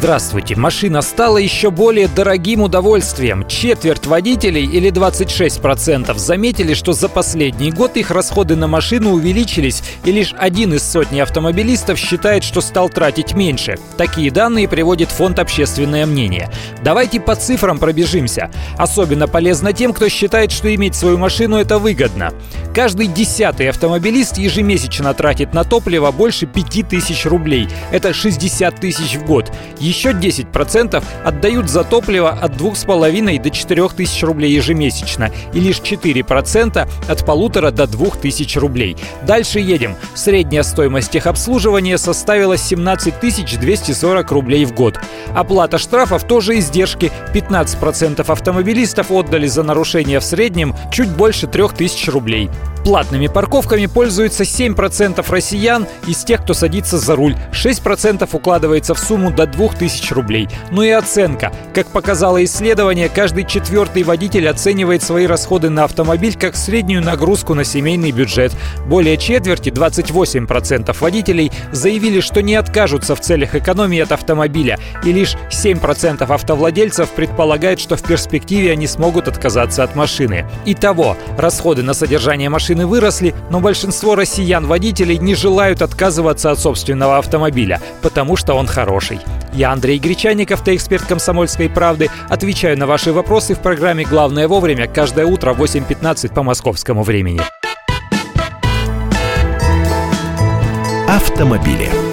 Здравствуйте. Машина стала еще более дорогим удовольствием. Четверть водителей или 26% заметили, что за последний год их расходы на машину увеличились, и лишь один из сотни автомобилистов считает, что стал тратить меньше. Такие данные приводит фонд «Общественное мнение». Давайте по цифрам пробежимся. Особенно полезно тем, кто считает, что иметь свою машину – это выгодно. Каждый десятый автомобилист ежемесячно тратит на топливо больше 5000 рублей. Это 60 тысяч в год. Еще 10% отдают за топливо от 2,5 до 4 тысяч рублей ежемесячно. И лишь 4% от полутора до 2 тысяч рублей. Дальше едем. Средняя стоимость техобслуживания составила 17 240 рублей в год. Оплата штрафов тоже издержки. 15% автомобилистов отдали за нарушение в среднем чуть больше 3000 рублей. Платными парковками пользуются 7% россиян из тех, кто садится за руль. 6% укладывается в сумму до 2000 рублей. Ну и оценка. Как показало исследование, каждый четвертый водитель оценивает свои расходы на автомобиль как среднюю нагрузку на семейный бюджет. Более четверти, 28% водителей, заявили, что не откажутся в целях экономии от автомобиля. И лишь 7% автовладельцев предполагают, что в перспективе они смогут отказаться от машины. Итого, расходы на содержание машины машины выросли, но большинство россиян-водителей не желают отказываться от собственного автомобиля, потому что он хороший. Я Андрей Гречаников, ты эксперт «Комсомольской правды». Отвечаю на ваши вопросы в программе «Главное вовремя» каждое утро в 8.15 по московскому времени. Автомобили.